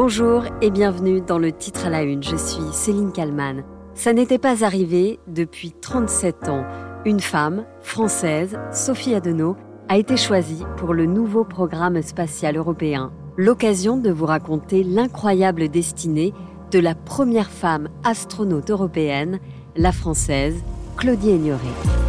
Bonjour et bienvenue dans le titre à la une. Je suis Céline Kalman. Ça n'était pas arrivé depuis 37 ans. Une femme, française, Sophie Adenau, a été choisie pour le nouveau programme spatial européen. L'occasion de vous raconter l'incroyable destinée de la première femme astronaute européenne, la française Claudie Aigneret.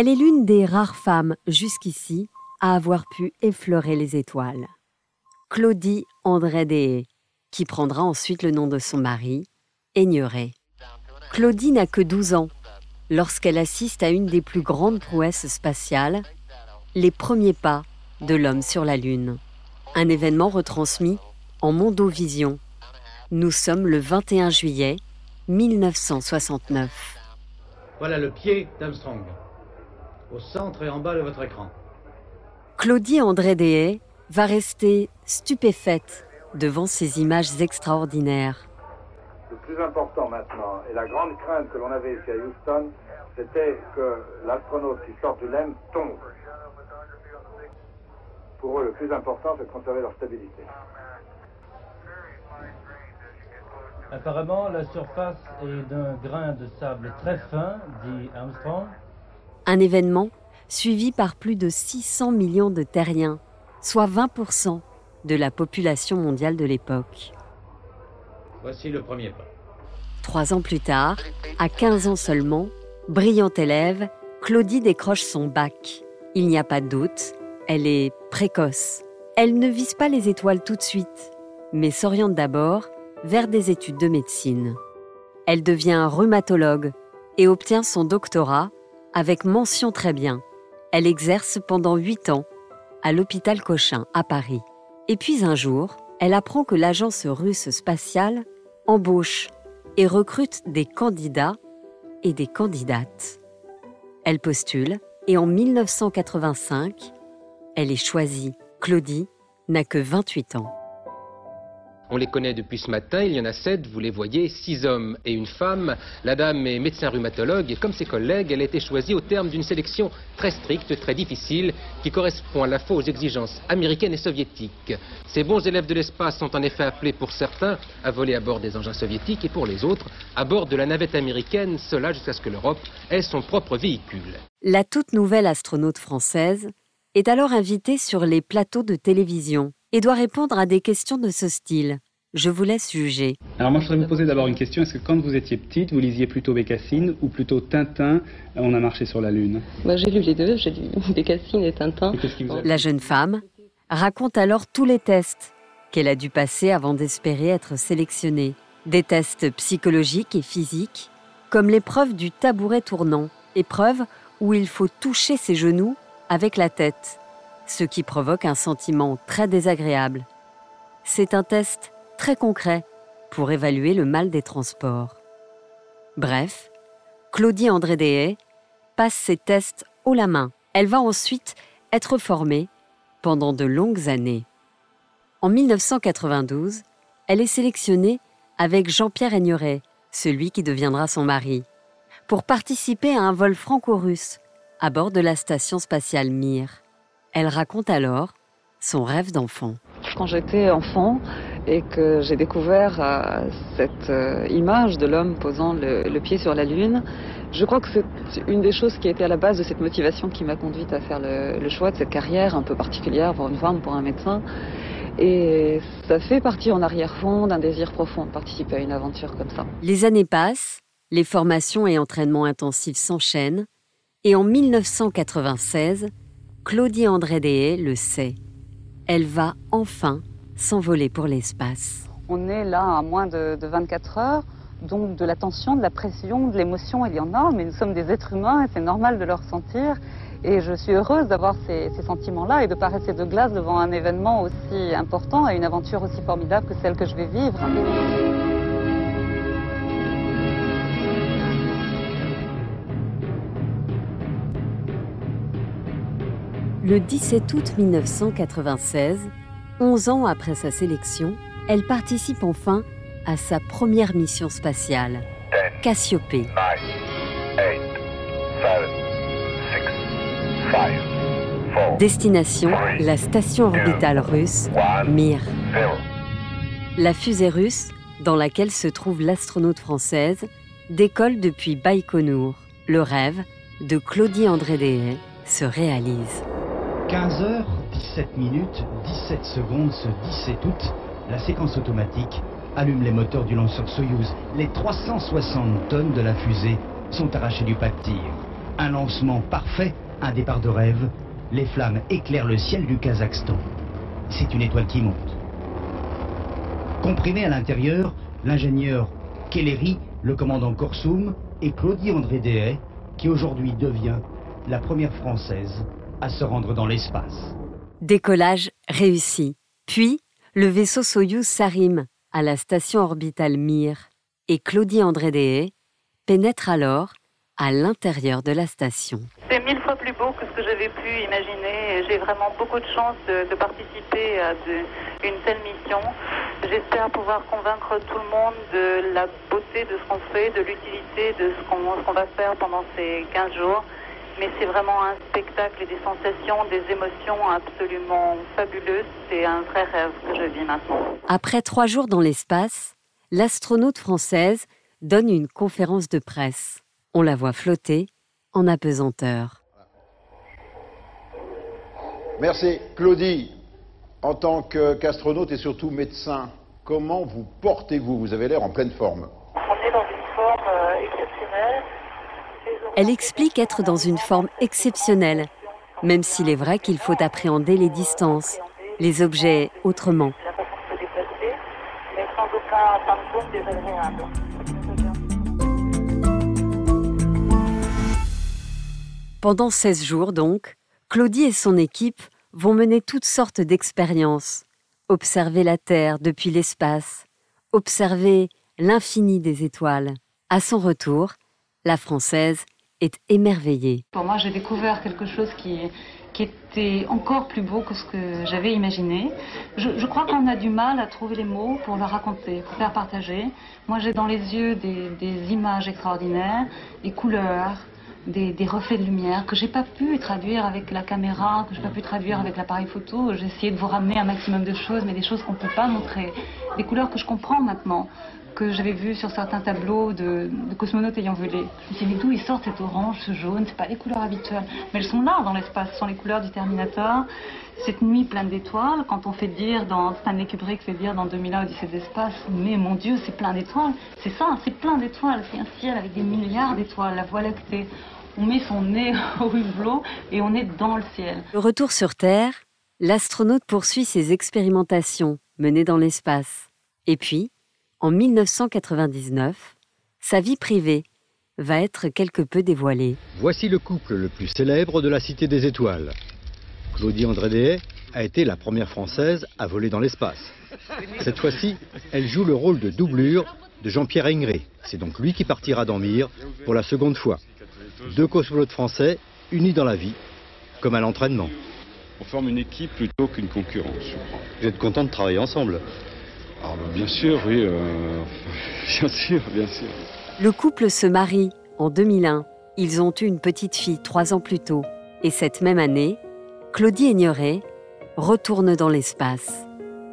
Elle est l'une des rares femmes jusqu'ici à avoir pu effleurer les étoiles. Claudie André Deshaies, qui prendra ensuite le nom de son mari, Aigneret. Claudie n'a que 12 ans lorsqu'elle assiste à une des plus grandes prouesses spatiales, les premiers pas de l'homme sur la Lune. Un événement retransmis en Mondovision. Nous sommes le 21 juillet 1969. Voilà le pied d'Armstrong au centre et en bas de votre écran. Claudie André Deshaies va rester stupéfaite devant ces images extraordinaires. Le plus important maintenant, et la grande crainte que l'on avait ici à Houston, c'était que l'astronaute qui sort du LEM tombe. Pour eux, le plus important, c'est de conserver leur stabilité. Apparemment, la surface est d'un grain de sable très fin, dit Armstrong. Un événement suivi par plus de 600 millions de terriens, soit 20% de la population mondiale de l'époque. Voici le premier pas. Trois ans plus tard, à 15 ans seulement, brillante élève, Claudie décroche son bac. Il n'y a pas de doute, elle est précoce. Elle ne vise pas les étoiles tout de suite, mais s'oriente d'abord vers des études de médecine. Elle devient rhumatologue et obtient son doctorat avec mention très bien. Elle exerce pendant huit ans à l'hôpital Cochin à Paris. Et puis un jour, elle apprend que l'agence russe spatiale embauche et recrute des candidats et des candidates. Elle postule et en 1985, elle est choisie. Claudie n'a que 28 ans. On les connaît depuis ce matin, il y en a sept, vous les voyez, six hommes et une femme. La dame est médecin rhumatologue et comme ses collègues, elle a été choisie au terme d'une sélection très stricte, très difficile, qui correspond à la fois aux exigences américaines et soviétiques. Ces bons élèves de l'espace sont en effet appelés pour certains à voler à bord des engins soviétiques et pour les autres à bord de la navette américaine, cela jusqu'à ce que l'Europe ait son propre véhicule. La toute nouvelle astronaute française est alors invitée sur les plateaux de télévision et doit répondre à des questions de ce style. Je vous laisse juger. Alors moi, je voudrais vous poser d'abord une question. Est-ce que quand vous étiez petite, vous lisiez plutôt Bécassine ou plutôt Tintin On a marché sur la Lune? Moi, J'ai lu les deux. J'ai lu Bécassine et Tintin. Et qu'est-ce qui vous a- La jeune femme raconte alors tous les tests qu'elle a dû passer avant d'espérer être sélectionnée. Des tests psychologiques et physiques, comme l'épreuve du tabouret tournant, épreuve où il faut toucher ses genoux avec la tête, ce qui provoque un sentiment très désagréable. C'est un test très concret pour évaluer le mal des transports. Bref, Claudie André Deshaies passe ses tests haut la main. Elle va ensuite être formée pendant de longues années. En 1992, elle est sélectionnée avec Jean-Pierre Aigneret, celui qui deviendra son mari, pour participer à un vol franco-russe à bord de la station spatiale Mir. Elle raconte alors son rêve d'enfant. Quand j'étais enfant et que j'ai découvert euh, cette euh, image de l'homme posant le, le pied sur la Lune, je crois que c'est une des choses qui a été à la base de cette motivation qui m'a conduite à faire le, le choix de cette carrière un peu particulière pour une femme, pour un médecin. Et ça fait partie en arrière-fond d'un désir profond de participer à une aventure comme ça. Les années passent, les formations et entraînements intensifs s'enchaînent, et en 1996, Claudie André Deshaies le sait. Elle va enfin s'envoler pour l'espace. On est là à moins de, de 24 heures, donc de la tension, de la pression, de l'émotion, il y en a, mais nous sommes des êtres humains et c'est normal de le ressentir. Et je suis heureuse d'avoir ces, ces sentiments-là et de ne pas rester de glace devant un événement aussi important et une aventure aussi formidable que celle que je vais vivre. Le 17 août 1996, 11 ans après sa sélection, elle participe enfin à sa première mission spatiale, Cassiopée. Destination, la station orbitale russe Mir. La fusée russe, dans laquelle se trouve l'astronaute française, décolle depuis Baïkonour. Le rêve de Claudie André Deshaies se réalise. 15h, 17 minutes, 17 secondes ce 17 août, la séquence automatique allume les moteurs du lanceur Soyouz. Les 360 tonnes de la fusée sont arrachées du pas de tir. Un lancement parfait, un départ de rêve. Les flammes éclairent le ciel du Kazakhstan. C'est une étoile qui monte. Comprimé à l'intérieur, l'ingénieur Kelleri, le commandant Korsoum et Claudie André Deshaies, qui aujourd'hui devient la première française à se rendre dans l'espace. Décollage réussi. Puis, le vaisseau Soyouz s'arrime à la station orbitale Mir et Claudie André Deshaies pénètre alors à l'intérieur de la station. C'est mille fois plus beau que ce que j'avais pu imaginer. J'ai vraiment beaucoup de chance de, participer à une telle mission. J'espère pouvoir convaincre tout le monde de la beauté de ce qu'on fait, de l'utilité de ce qu'on va faire pendant ces 15 jours. Mais c'est vraiment un spectacle et des sensations, des émotions absolument fabuleuses. C'est un vrai rêve que je vis maintenant. Après trois jours dans l'espace, l'astronaute française donne une conférence de presse. On la voit flotter en apesanteur. Merci. Claudie, en tant qu'astronaute et surtout médecin, comment vous portez-vous? Vous avez l'air en pleine forme. On est dans une forme euh, exceptionnelle. Elle explique être dans une forme exceptionnelle, même s'il est vrai qu'il faut appréhender les distances, les objets autrement. Pendant 16 jours donc, Claudie et son équipe vont mener toutes sortes d'expériences. Observer la Terre depuis l'espace, observer l'infini des étoiles. À son retour, la Française est émerveillée. Pour moi, j'ai découvert quelque chose qui, était encore plus beau que ce que j'avais imaginé. Je, crois qu'on a du mal à trouver les mots pour le raconter, pour faire partager. Moi, j'ai dans les yeux des, des images extraordinaires, des couleurs, des, reflets de lumière que j'ai pas pu traduire avec la caméra, que j'ai pas pu traduire avec l'appareil photo. J'ai essayé de vous ramener un maximum de choses, mais des choses qu'on peut pas montrer. Des couleurs que je comprends maintenant, que j'avais vues sur certains tableaux de, cosmonautes ayant volé. Je me suis dit, d'où ils sortent cet orange, ce jaune? C'est pas les couleurs habituelles. Mais elles sont là dans l'espace, ce sont les couleurs du Terminator. Cette nuit pleine d'étoiles, quand on fait dire dans Stanley Kubrick fait dire dans 2001 Odyssée d'espace, mais mon Dieu, c'est plein d'étoiles. C'est ça, c'est plein d'étoiles. C'est un ciel avec des milliards d'étoiles, la Voie lactée on met son nez au hublot et on est dans le ciel. Le retour sur Terre, l'astronaute poursuit ses expérimentations menées dans l'espace. Et puis, en 1999, sa vie privée va être quelque peu dévoilée. Voici le couple le plus célèbre de la Cité des Étoiles. Claudie André a été la première Française à voler dans l'espace. Cette fois-ci, elle joue le rôle de doublure de Jean-Pierre Ingré. C'est donc lui qui partira dormir pour la seconde fois. Deux cosmonautes français unis dans la vie, comme à l'entraînement. On forme une équipe plutôt qu'une concurrence, je crois. Vous êtes content de travailler ensemble? Ah, bah, Bien sûr, oui. Euh, bien sûr, bien sûr. Le couple se marie en 2001. Ils ont eu une petite fille trois ans plus tôt. Et cette même année, Claudie Aigneret retourne dans l'espace.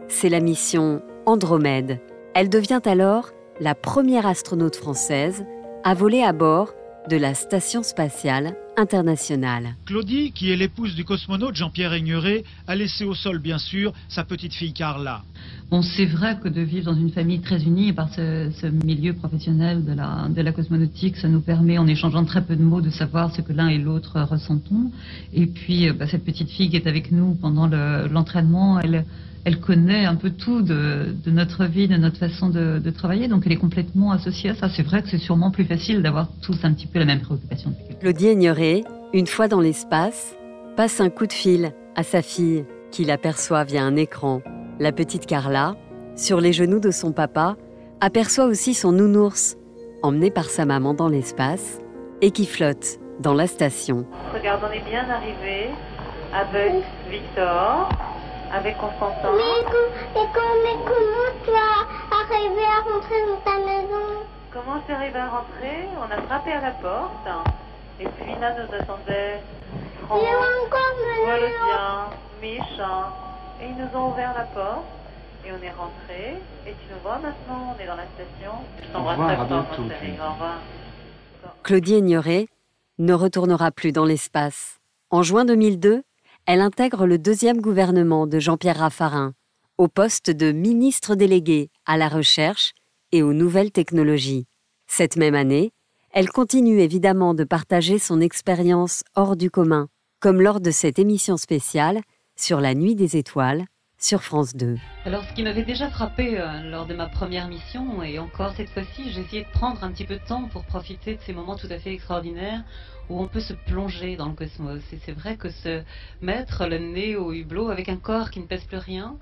C'est la mission Andromède. Elle devient alors la première astronaute française à voler à bord de la Station spatiale internationale. Claudie, qui est l'épouse du cosmonaute Jean-Pierre Aigneret, a laissé au sol, bien sûr, sa petite fille Carla. Bon, c'est vrai que de vivre dans une famille très unie par ce, milieu professionnel de la, de la cosmonautique, ça nous permet, en échangeant très peu de mots, de savoir ce que l'un et l'autre ressentons. Et puis, euh, bah, cette petite fille qui est avec nous pendant l'entraînement, elle elle connaît un peu tout de, notre vie, de notre façon de, travailler, donc elle est complètement associée à ça. C'est vrai que c'est sûrement plus facile d'avoir tous un petit peu la même préoccupation. Claudie Ignoré, une fois dans l'espace, passe un coup de fil à sa fille, qui l'aperçoit via un écran. La petite Carla, sur les genoux de son papa, aperçoit aussi son nounours, emmené par sa maman dans l'espace, et qui flotte dans la station. Regarde, on est bien arrivé avec Victor avec Constantin. Mais, comment tu as arrivé à rentrer dans ta maison? Comment c'est arrivé à rentrer? On a frappé à la porte. Et puis là, nous attendait Franck. Volodien, Mich. Et ils nous ont ouvert la porte. Et on est rentré. Et tu nous vois maintenant, on est dans la station. Je t'embrasse revoir, très à fort, bientôt, mon chéri. puis. Au revoir. Claudie Ignoré ne retournera plus dans l'espace. En juin 2002, elle intègre le deuxième gouvernement de Jean-Pierre Raffarin, au poste de ministre délégué à la recherche et aux nouvelles technologies. Cette même année, elle continue évidemment de partager son expérience hors du commun, comme lors de cette émission spéciale sur la nuit des étoiles sur France 2. Alors, ce qui m'avait déjà frappé euh, lors de ma première mission, et encore cette fois-ci, j'ai essayé de prendre un petit peu de temps pour profiter de ces moments tout à fait extraordinaires où on peut se plonger dans le cosmos. Et c'est vrai que se mettre le nez au hublot avec un corps qui ne pèse plus rien,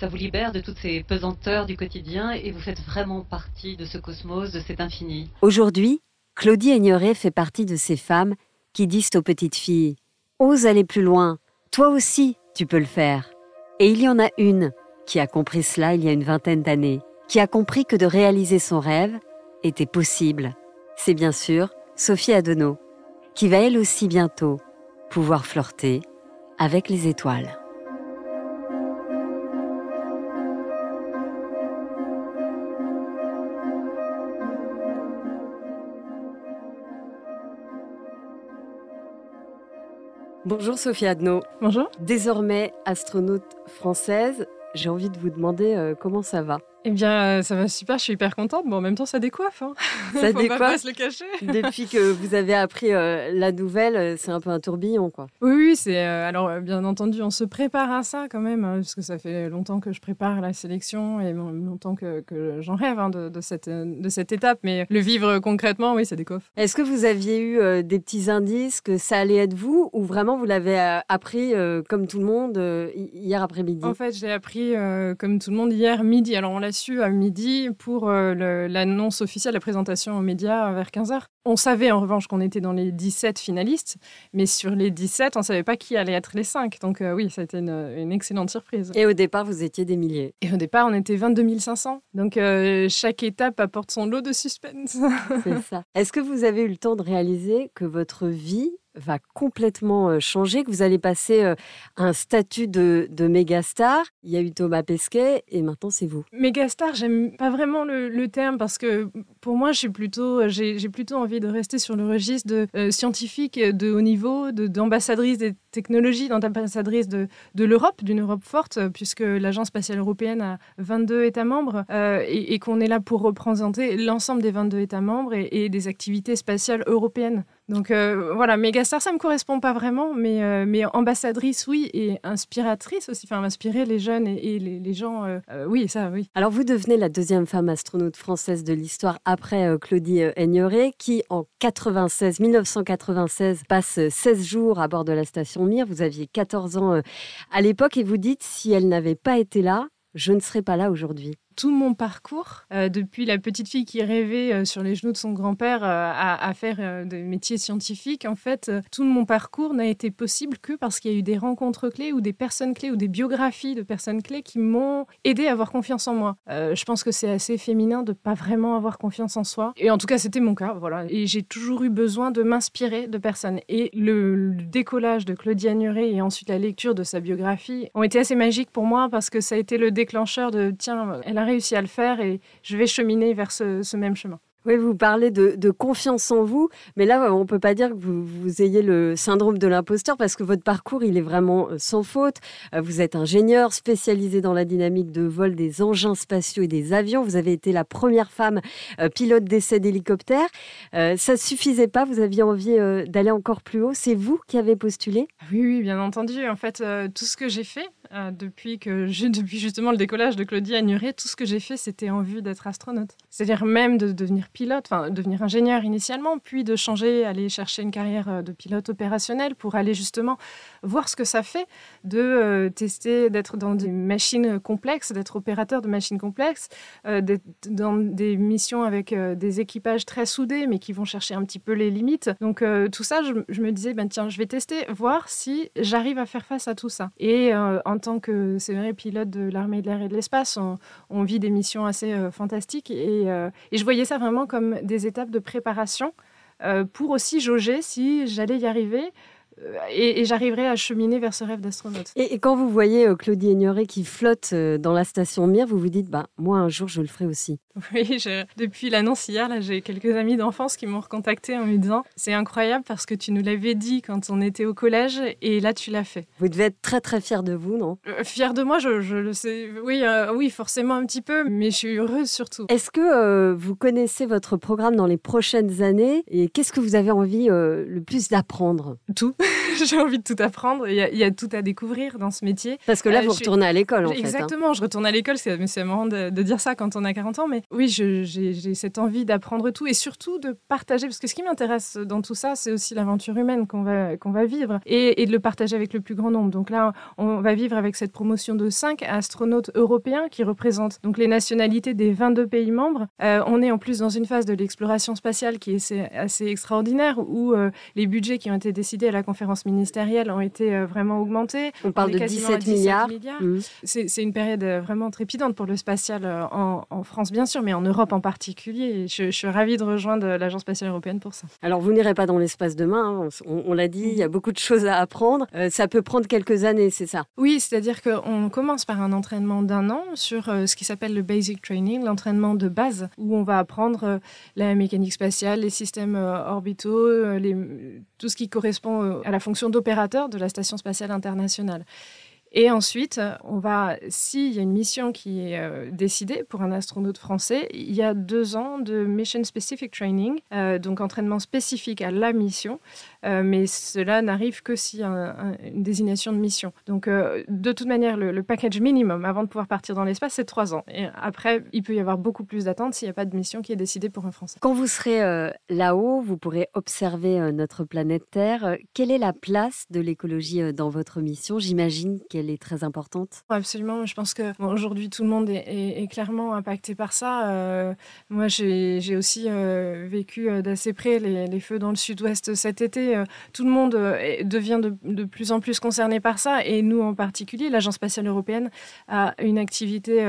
ça vous libère de toutes ces pesanteurs du quotidien et vous faites vraiment partie de ce cosmos, de cet infini. Aujourd'hui, Claudie Ignoré fait partie de ces femmes qui disent aux petites filles Ose aller plus loin, toi aussi, tu peux le faire. Et il y en a une qui a compris cela il y a une vingtaine d'années, qui a compris que de réaliser son rêve était possible. C'est bien sûr Sophie Adenau, qui va elle aussi bientôt pouvoir flirter avec les étoiles. Bonjour Sophie Adno. Bonjour. Désormais astronaute française, j'ai envie de vous demander euh, comment ça va? Eh bien, euh, ça va super, je suis hyper contente, mais en même temps, ça décoiffe. Hein. Ça Faut pas- décoiffe pas se le cacher. Depuis que vous avez appris euh, la nouvelle, euh, c'est un peu un tourbillon, quoi. Oui, oui, c'est. euh, alors, bien entendu, on se prépare à ça quand même, hein, parce que ça fait longtemps que je prépare la sélection et longtemps que, que j'en rêve hein, de, de cette, de cette étape. Mais le vivre concrètement, oui, ça décoiffe. Est-ce que vous aviez eu euh, des petits indices que ça allait être vous, ou vraiment vous l'avez appris comme tout le monde hi- hier après-midi? En fait, je l'ai appris comme tout le monde hier midi. Alors, on l'a à midi pour euh, l'annonce officielle, la présentation aux médias vers 15h. On savait en revanche qu'on était dans les 17 finalistes, mais sur les 17, on ne savait pas qui allait être les 5. Donc, euh, oui, ça a été une, une excellente surprise. Et au départ, vous étiez des milliers. Et au départ, on était 22 500. Donc, euh, chaque étape apporte son lot de suspense. C'est ça. Est-ce que vous avez eu le temps de réaliser que votre vie va complètement euh, changer, que vous allez passer euh, un statut de, de méga star Il y a eu Thomas Pesquet et maintenant c'est vous. Mégastar, j'aime pas vraiment le, terme parce que pour moi, plutôt, j'ai j'ai plutôt envie de rester sur le registre de euh, scientifique de haut niveau, d'ambassadrice des technologies, d'ambassadrice de, de l'Europe, d'une Europe forte, euh, puisque l'Agence spatiale européenne a 22 États membres euh, et, et qu'on est là pour représenter l'ensemble des 22 États membres et, et des activités spatiales européennes. Donc euh, voilà, mégastar, ça me correspond pas vraiment, mais, euh, mais ambassadrice, oui, et inspiratrice aussi, enfin inspirer les jeunes et, les, gens, euh, euh, oui, ça, oui. Alors vous devenez la deuxième femme astronaute française de l'histoire après Claudie Aigneret, qui en 96, 1996 passe euh, 16 jours à bord de la station Mir. Vous aviez 14 ans à l'époque et vous dites si elle n'avait pas été là, je ne serais pas là aujourd'hui. Tout mon parcours, euh, depuis la petite fille qui rêvait euh, sur les genoux de son grand-père euh, à, faire des métiers scientifiques, en fait, tout mon parcours n'a été possible que parce qu'il y a eu des rencontres clés ou des personnes clés ou des biographies de personnes clés qui m'ont aidé à avoir confiance en moi. Je pense que c'est assez féminin de pas vraiment avoir confiance en soi. Et en tout cas, c'était mon cas, voilà. Et j'ai toujours eu besoin de m'inspirer de personnes. Et le, le décollage de Claudia Nuret et ensuite la lecture de sa biographie ont été assez magiques pour moi parce que ça a été le déclencheur de tiens, elle a réussi à le faire et je vais cheminer vers ce, ce même chemin. Oui, vous parlez de, confiance en vous, mais là, on ne peut pas dire que vous, ayez le syndrome de l'imposteur parce que votre parcours, il est vraiment euh, sans faute. Euh, Vous êtes ingénieur spécialisé dans la dynamique de vol des engins spatiaux et des avions. Vous avez été la première femme euh, pilote d'essai d'hélicoptère. Ça ne suffisait pas, vous aviez envie d'aller encore plus haut? C'est vous qui avez postulé? Oui, oui, bien entendu. En fait, tout ce que j'ai fait depuis que depuis justement le décollage de Claudie Agnuret, tout ce que j'ai fait, c'était en vue d'être astronaute. C'est-à-dire même de devenir pilote, enfin devenir ingénieur initialement, puis de changer, aller chercher une carrière de pilote opérationnel pour aller justement voir ce que ça fait de tester, d'être dans des machines complexes, d'être opérateur de machines complexes, d'être dans des missions avec des équipages très soudés, mais qui vont chercher un petit peu les limites. Donc tout ça, je, me disais, ben tiens, je vais tester, voir si j'arrive à faire face à tout ça. Et en tant que c'est vrai pilote de l'armée de l'air et de l'espace, on, vit des missions assez fantastiques et, et je voyais ça vraiment comme des étapes de préparation euh, pour aussi jauger si j'allais y arriver euh, et, j'arriverai à cheminer vers ce rêve d'astronaute. Et, quand vous voyez euh, Claudie Ignoré qui flotte euh, dans la station Mir, vous vous dites, bah, moi un jour je le ferai aussi. Oui, depuis l'annonce hier, là, j'ai quelques amis d'enfance qui m'ont recontacté en me disant, c'est incroyable parce que tu nous l'avais dit quand on était au collège et là tu l'as fait. Vous devez être très très fier de vous, non? Fier de moi, je, le sais. Oui, oui, forcément un petit peu, mais je suis heureuse surtout. Est-ce que vous connaissez votre programme dans les prochaines années et qu'est-ce que vous avez envie le plus d'apprendre? Tout. j'ai envie de tout apprendre. Il y, a, tout à découvrir dans ce métier. Parce que là, euh, vous retournez à l'école, en fait. Hein. Exactement, je retourne à l'école. C'est marrant de, de, dire ça quand on a 40 ans. Mais oui, j'ai cette envie d'apprendre tout et surtout de partager. Parce que ce qui m'intéresse dans tout ça, c'est aussi l'aventure humaine qu'on va, qu'on va vivre et, et, de le partager avec le plus grand nombre. Donc là, on va vivre avec cette promotion de 5 astronautes européens qui représentent donc les nationalités des 22 pays membres. Euh, on est en plus dans une phase de l'exploration spatiale qui est assez, extraordinaire où euh, les budgets qui ont été décidés à la conférence ministérielles ont été euh, vraiment augmentées. On parle de 17, milliards. Mmh. C'est une période euh, vraiment trépidante pour le spatial euh, en, France, bien sûr, mais en Europe en particulier. Je, suis ravie de rejoindre l'Agence spatiale européenne pour ça. Alors, vous n'irez pas dans l'espace demain, hein. on, l'a dit, il y a beaucoup de choses à apprendre. ça peut prendre quelques années, c'est ça? Oui, c'est-à-dire qu'on commence par un entraînement d'un an sur ce qui s'appelle le basic training, l'entraînement de base, où on va apprendre la mécanique spatiale, les systèmes orbitaux, les, tout ce qui correspond à la fonction d'opérateur de la Station spatiale internationale. Et ensuite, on va, s'il y a une mission qui est euh, décidée pour un astronaute français, il y a deux ans de Mission Specific Training, euh, donc entraînement spécifique à la mission, euh, mais cela n'arrive que s'il y a une désignation de mission. Donc, de toute manière, le, package minimum avant de pouvoir partir dans l'espace, c'est trois ans. Et après, il peut y avoir beaucoup plus d'attentes s'il n'y a pas de mission qui est décidée pour un Français. Quand vous serez là-haut, vous pourrez observer notre planète Terre. Quelle est la place de l'écologie dans votre mission? J'imagine qu'elle est très importante. Absolument. Je pense que aujourd'hui, tout le monde est, clairement impacté par ça. Euh, moi, j'ai aussi euh, vécu euh, d'assez près les, feux dans le sud-ouest cet été. tout le monde devient de, plus en plus concerné par ça. Et nous, en particulier, l'Agence spatiale européenne a une activité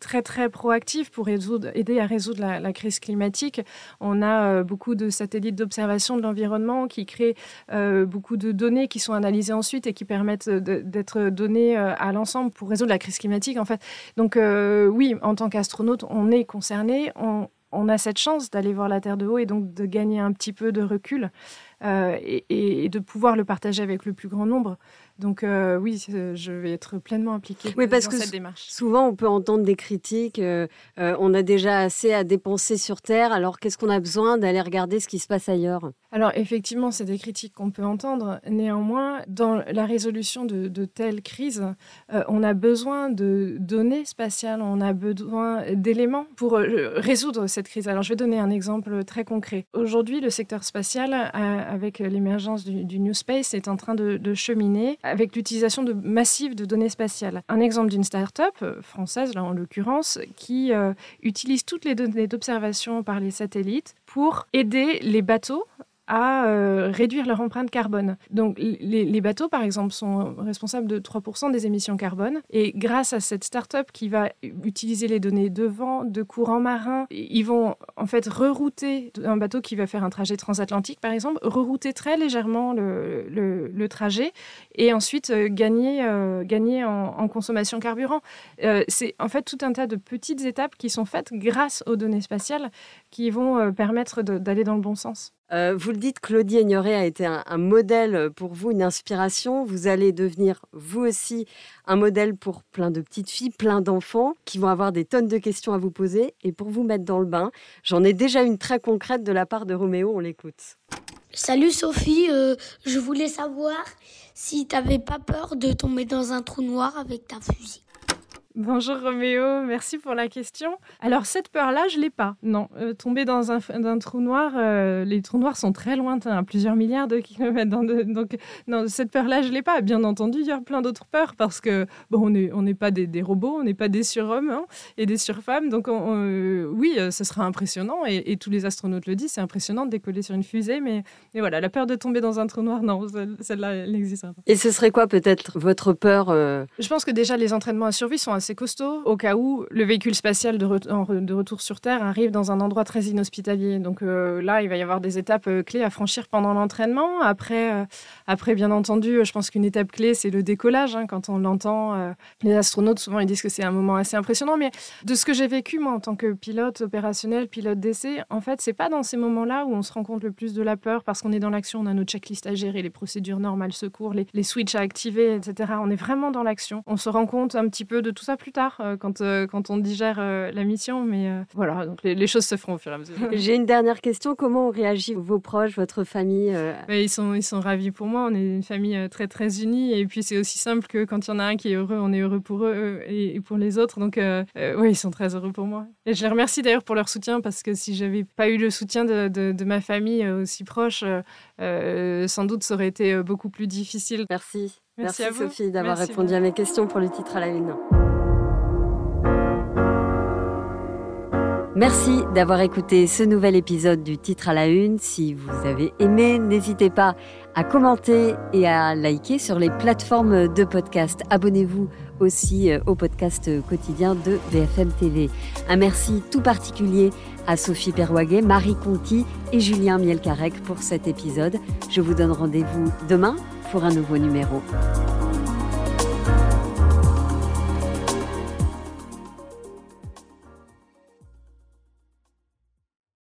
très, très proactive pour résoudre, aider à résoudre la, la crise climatique. On a beaucoup de satellites d'observation de l'environnement qui créent beaucoup de données qui sont analysées ensuite et qui permettent d'être données euh, à l'ensemble pour résoudre la crise climatique, en fait. Donc, euh, oui, en tant qu'astronaute, on est concerné, on, a cette chance d'aller voir la Terre de haut et donc de gagner un petit peu de recul euh, et, de pouvoir le partager avec le plus grand nombre. Donc euh, oui, je vais être pleinement impliquée oui, parce dans que cette démarche. Souvent, on peut entendre des critiques. Euh, euh, on a déjà assez à dépenser sur Terre. Alors, qu'est-ce qu'on a besoin d'aller regarder ce qui se passe ailleurs? Alors, effectivement, c'est des critiques qu'on peut entendre. Néanmoins, dans la résolution de, de telles crises, on a besoin de données spatiales. On a besoin d'éléments pour résoudre cette crise. Alors, je vais donner un exemple très concret. Aujourd'hui, le secteur spatial, avec l'émergence du, New Space, est en train de, de cheminer avec l'utilisation de, massive de données spatiales. Un exemple d'une start-up euh, française, là en l'occurrence, qui euh, utilise toutes les données d'observation par les satellites pour aider les bateaux à euh, réduire leur empreinte carbone. Donc les, bateaux, par exemple, sont responsables de 3% des émissions carbone. Et grâce à cette start-up qui va utiliser les données de vent, de courant marin, ils vont en fait rerouter un bateau qui va faire un trajet transatlantique, par exemple, rerouter très légèrement le, trajet et ensuite euh, gagner, euh, gagner en, consommation carburant. C'est en fait tout un tas de petites étapes qui sont faites grâce aux données spatiales qui vont permettre d'aller dans le bon sens. Euh, vous le dites, Claudie Ignoré a été un, modèle pour vous, une inspiration. Vous allez devenir, vous aussi, un modèle pour plein de petites filles, plein d'enfants qui vont avoir des tonnes de questions à vous poser. Et pour vous mettre dans le bain, j'en ai déjà une très concrète de la part de Roméo. On l'écoute. Salut Sophie, euh, je voulais savoir si tu n'avais pas peur de tomber dans un trou noir avec ta fusée. Bonjour Roméo, merci pour la question. Alors cette peur-là, je l'ai pas. Non, euh, tomber dans un, trou noir, euh, les trous noirs sont très lointains, à plusieurs milliards de kilomètres. donc non, cette peur-là, je l'ai pas. Bien entendu, il y a plein d'autres peurs parce que bon, on n'est on pas des, robots, on n'est pas des surhommes hein, et des surfemmes. Donc euh, oui, ce sera impressionnant et, tous les astronautes le disent, c'est impressionnant de décoller sur une fusée, mais, mais voilà, la peur de tomber dans un trou noir, non, celle-là, elle n'existera pas. Et ce serait quoi peut-être votre peur Je pense que déjà les entraînements à survie sont assez assez costaud au cas où le véhicule spatial de, retour sur Terre arrive dans un endroit très inhospitalier. Donc euh, là, il va y avoir des étapes euh, clés à franchir pendant l'entraînement. Après, euh, après, bien entendu, je pense qu'une étape clé, c'est le décollage. Hein, quand on l'entend, les astronautes, souvent, ils disent que c'est un moment assez impressionnant. Mais de ce que j'ai vécu, moi, en tant que pilote opérationnel, pilote d'essai, en fait, c'est pas dans ces moments-là où on se rend compte le plus de la peur parce qu'on est dans l'action, on a nos checklists à gérer, les procédures normales, secours, les switches à activer, etc. On est vraiment dans l'action. On se rend compte un petit peu de tout ça plus tard euh, quand, euh, quand on digère euh, la mission. Mais voilà, donc les, choses se feront au fur et à mesure. J'ai une dernière question. Comment ont réagi vos proches, votre famille ils, sont, ils sont ravis pour moi. On est une famille très, très unie. Et puis, c'est aussi simple que quand il y en a un qui est heureux, on est heureux pour eux et, pour les autres. Donc, oui, ils sont très heureux pour moi. Et je les remercie d'ailleurs pour leur soutien parce que si j'avais pas eu le soutien de, de, ma famille aussi proche, sans doute ça aurait été beaucoup plus difficile. Merci. Merci, à vous. Sophie d'avoir répondu à mes questions pour le titre à la une. Merci d'avoir écouté ce nouvel épisode du titre à la une. Si vous avez aimé, n'hésitez pas à commenter et à liker sur les plateformes de podcast. Abonnez-vous aussi euh, au podcast quotidien de BFM TV. Un merci tout particulier à Sophie Perwaguet, Marie Conti et Julien Mielcarec pour cet épisode. Je vous donne rendez-vous demain pour un nouveau numéro.